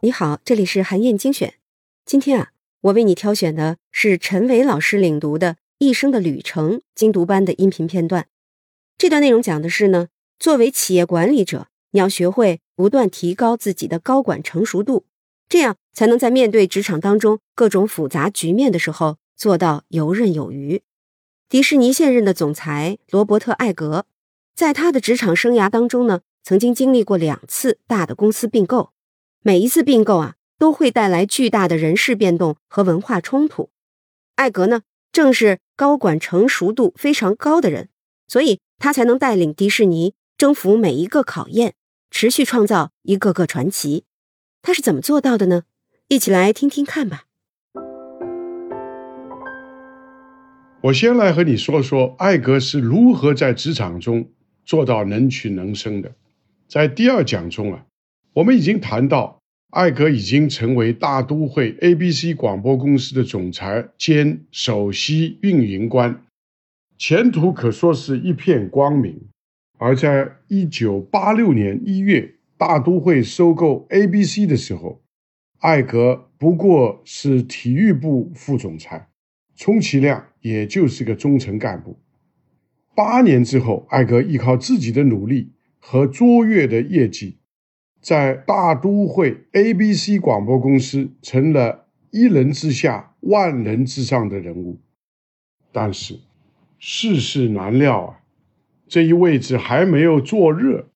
你好，这里是韩燕精选。今天啊，我为你挑选的是陈伟老师领读的《一生的旅程》精读班的音频片段。这段内容讲的是呢，作为企业管理者，你要学会不断提高自己的高管成熟度，这样才能在面对职场当中各种复杂局面的时候做到游刃有余。迪士尼现任的总裁罗伯特·艾格，在他的职场生涯当中呢，曾经经历过两次大的公司并购。每一次并购啊，都会带来巨大的人事变动和文化冲突。艾格呢，正是高管成熟度非常高的人，所以他才能带领迪士尼征服每一个考验，持续创造一个个传奇。他是怎么做到的呢？一起来听听看吧。我先来和你说说艾格是如何在职场中做到能屈能伸的。在第二讲中啊。我们已经谈到，艾格已经成为大都会 ABC 广播公司的总裁兼首席运营官，前途可说是一片光明。而在一九八六年一月，大都会收购 ABC 的时候，艾格不过是体育部副总裁，充其量也就是个中层干部。八年之后，艾格依靠自己的努力和卓越的业绩。在大都会 ABC 广播公司成了一人之下万人之上的人物，但是世事难料啊，这一位置还没有坐热，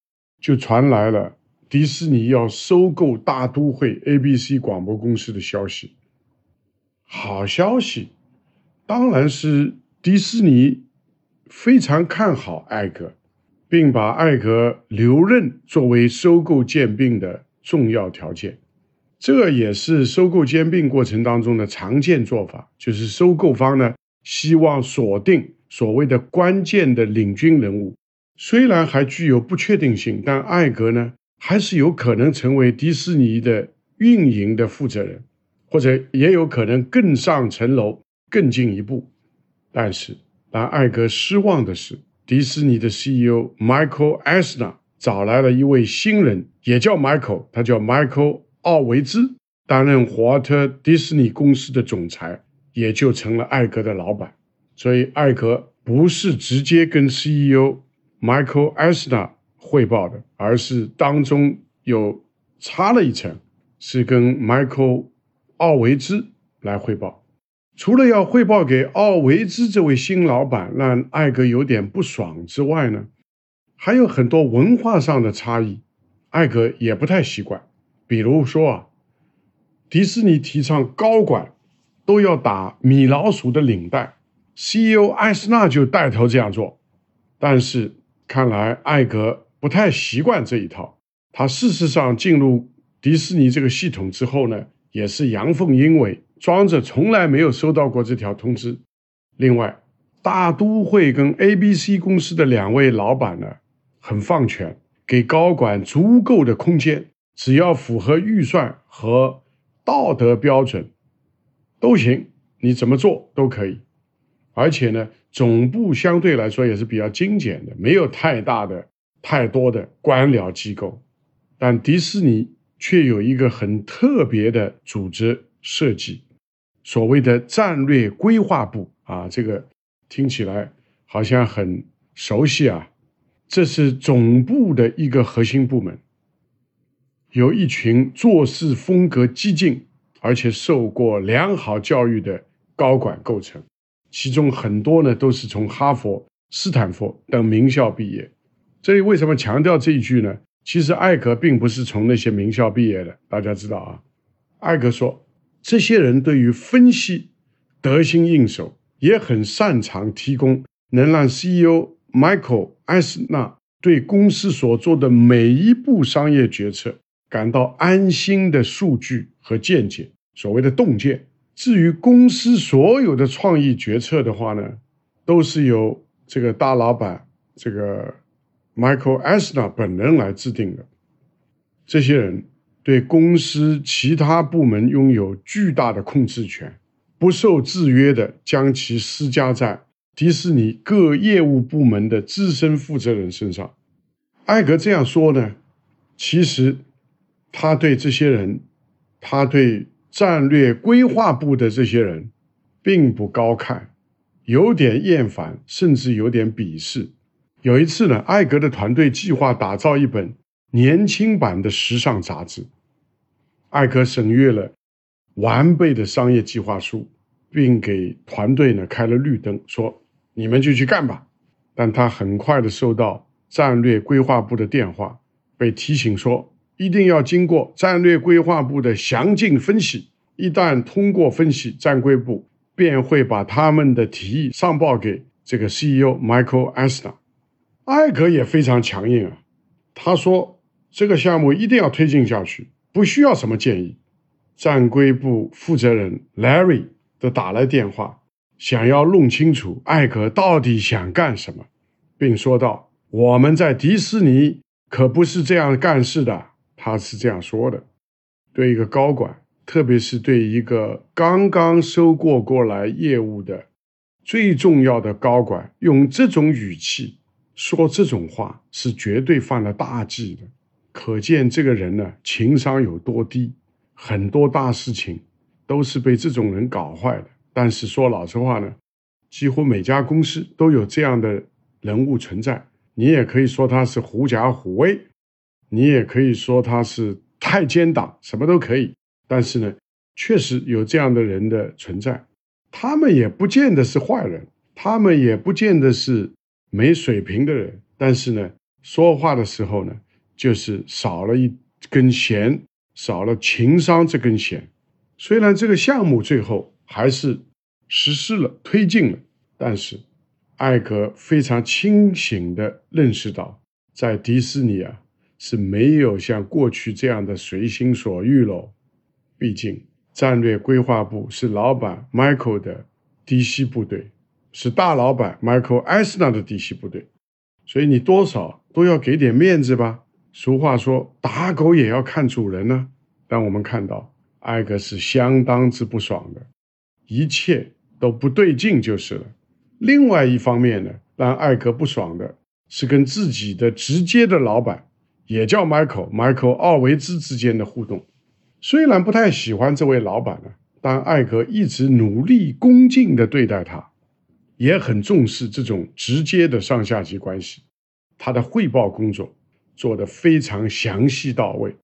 就传来了迪士尼要收购大都会 ABC 广播公司的消息。好消息，当然是迪士尼非常看好艾格。并把艾格留任作为收购兼并的重要条件，这也是收购兼并过程当中的常见做法。就是收购方呢希望锁定所谓的关键的领军人物，虽然还具有不确定性，但艾格呢还是有可能成为迪士尼的运营的负责人，或者也有可能更上层楼、更进一步。但是让艾格失望的是。迪士尼的 CEO Michael Eisner 找来了一位新人，也叫 Michael，他叫 Michael 奥维兹，担任华特迪士尼公司的总裁，也就成了艾格的老板。所以艾格不是直接跟 CEO Michael Eisner 汇报的，而是当中有差了一层，是跟 Michael 奥维兹来汇报。除了要汇报给奥维兹这位新老板，让艾格有点不爽之外呢，还有很多文化上的差异，艾格也不太习惯。比如说啊，迪士尼提倡高管都要打米老鼠的领带，CEO 艾斯纳就带头这样做。但是看来艾格不太习惯这一套。他事实上进入迪士尼这个系统之后呢，也是阳奉阴违。装着从来没有收到过这条通知。另外，大都会跟 ABC 公司的两位老板呢，很放权，给高管足够的空间，只要符合预算和道德标准都行，你怎么做都可以。而且呢，总部相对来说也是比较精简的，没有太大的、太多的官僚机构。但迪士尼却有一个很特别的组织设计。所谓的战略规划部啊，这个听起来好像很熟悉啊。这是总部的一个核心部门，由一群做事风格激进而且受过良好教育的高管构成，其中很多呢都是从哈佛、斯坦福等名校毕业。这里为什么强调这一句呢？其实艾格并不是从那些名校毕业的，大家知道啊。艾格说。这些人对于分析得心应手，也很擅长提供能让 CEO Michael 艾斯纳对公司所做的每一步商业决策感到安心的数据和见解，所谓的洞见。至于公司所有的创意决策的话呢，都是由这个大老板这个 Michael 艾斯纳本人来制定的。这些人。对公司其他部门拥有巨大的控制权，不受制约的将其施加在迪士尼各业务部门的资深负责人身上。艾格这样说呢，其实他对这些人他对战略规划部的这些人并不高看，有点厌烦，甚至有点鄙视。有一次呢，艾格的团队计划打造一本年轻版的时尚杂志，艾格审阅了完备的商业计划书，并给团队呢开了绿灯，说：“你们就去干吧。”但他很快的收到战略规划部的电话。被提醒说，一定要经过战略规划部的详尽分析。一旦通过分析，战规部便会把他们的提议上报给这个 CEO Michael Asna。艾格也非常强硬啊，他说这个项目一定要推进下去，不需要什么建议。战规部负责人 Larry 都打来电话，想要弄清楚艾格到底想干什么，并说道：“我们在迪士尼。”可不是这样干事的，他是这样说的。对一个高管，特别是对一个刚刚收过过来业务的最重要的高管，用这种语气说这种话，是绝对犯了大忌的。可见这个人呢，情商有多低。很多大事情都是被这种人搞坏的。但是说老实话呢，几乎每家公司都有这样的人物存在。你也可以说他是狐假虎威，你也可以说他是太监党，什么都可以。但是呢，确实有这样的人的存在，他们也不见得是坏人，他们也不见得是没水平的人。但是呢，说话的时候呢，就是少了一根弦，少了情商这根弦。虽然这个项目最后还是实施了、推进了，但是。艾格非常清醒地认识到，在迪士尼啊是没有像过去这样的随心所欲喽。毕竟，战略规划部是老板 Michael 的嫡系部队，是大老板 Michael 艾斯纳的嫡系部队，所以你多少都要给点面子吧。俗话说，打狗也要看主人呢。但我们看到，艾格是相当之不爽的，一切都不对劲就是了。另外一方面呢，让艾格不爽的是跟自己的直接的老板，也叫 Michael，Michael 奥维兹之间的互动。虽然不太喜欢这位老板呢，但艾格一直努力恭敬地对待他，也很重视这种直接的上下级关系。他的汇报工作做得非常详细到位，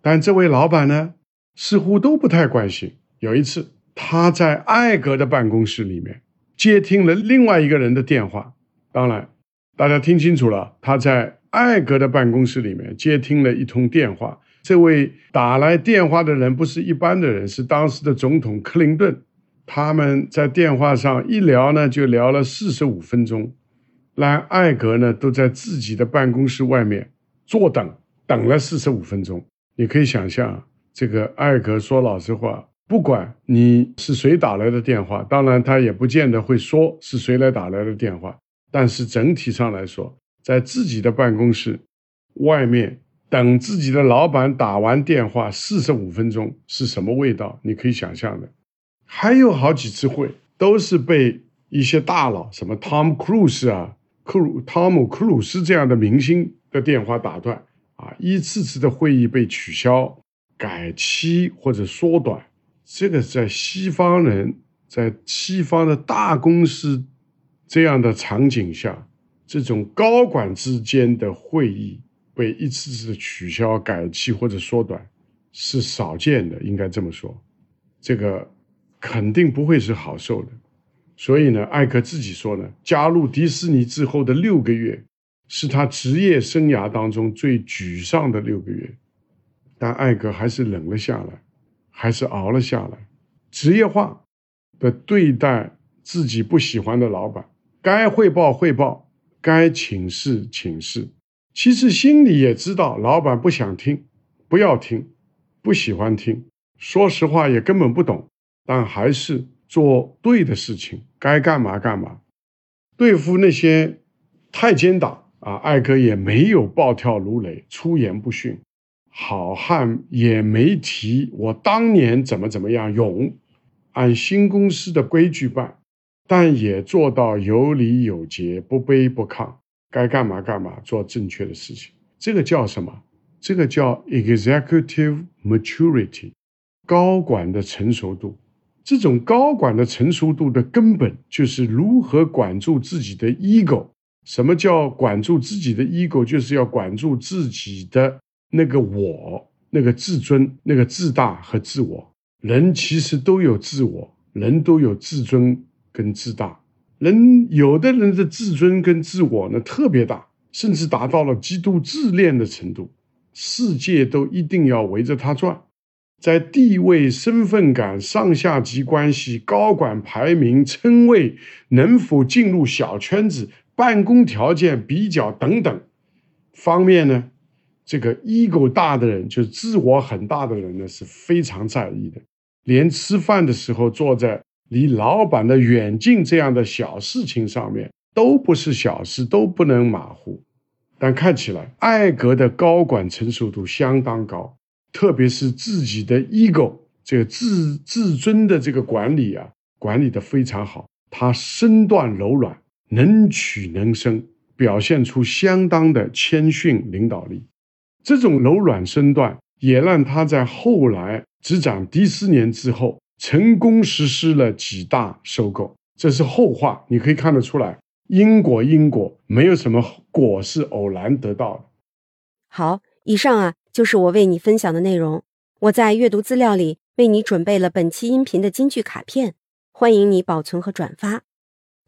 但这位老板呢，似乎都不太关心。有一次，他在艾格的办公室里面。接听了另外一个人的电话，当然，大家听清楚了，他在艾格的办公室里面接听了一通电话。这位打来电话的人不是一般的人，是当时的总统克林顿。他们在电话上一聊呢，就聊了四十五分钟，让艾格呢都在自己的办公室外面坐等，等了四十五分钟。你可以想象，这个艾格说老实话。不管你是谁打来的电话，当然他也不见得会说是谁来打来的电话。但是整体上来说，在自己的办公室外面等自己的老板打完电话四十五分钟是什么味道？你可以想象的。还有好几次会都是被一些大佬，什么汤姆·克鲁斯啊、克鲁汤姆·克鲁斯这样的明星的电话打断啊，一次次的会议被取消、改期或者缩短。这个在西方人，在西方的大公司这样的场景下，这种高管之间的会议被一次次的取消、改期或者缩短，是少见的。应该这么说，这个肯定不会是好受的。所以呢，艾克自己说呢，加入迪士尼之后的六个月，是他职业生涯当中最沮丧的六个月。但艾格还是忍了下来。还是熬了下来，职业化的对待自己不喜欢的老板，该汇报汇报，该请示请示。其实心里也知道，老板不想听，不要听，不喜欢听。说实话，也根本不懂，但还是做对的事情，该干嘛干嘛。对付那些太监党啊，艾格也没有暴跳如雷，出言不逊。好汉也没提我当年怎么怎么样勇，按新公司的规矩办，但也做到有礼有节，不卑不亢，该干嘛干嘛，做正确的事情。这个叫什么？这个叫 executive maturity，高管的成熟度。这种高管的成熟度的根本就是如何管住自己的 ego。什么叫管住自己的 ego？就是要管住自己的那个我、那个自尊、那个自大和自我。人其实都有自我，人都有自尊跟自大。人有的人的自尊跟自我呢特别大，甚至达到了极度自恋的程度，世界都一定要围着他转。在地位、身份感、上下级关系、高管排名、称谓、能否进入小圈子、办公条件比较等等方面呢，这个 ego 大的人，就是自我很大的人呢，是非常在意的。连吃饭的时候坐在离老板的远近这样的小事情上面，都不是小事，都不能马虎。但看起来，艾格的高管成熟度相当高。特别是自己的 ego 这个自自尊的这个管理啊，管理的非常好。他身段柔软，能屈能伸，表现出相当的谦逊领导力。这种柔软身段也让他在后来执掌迪士尼之后，成功实施了几大收购。这是后话，你可以看得出来，因果因果，没有什么果是偶然得到的。好，以上啊。就是我为你分享的内容。我在阅读资料里为你准备了本期音频的金句卡片，欢迎你保存和转发，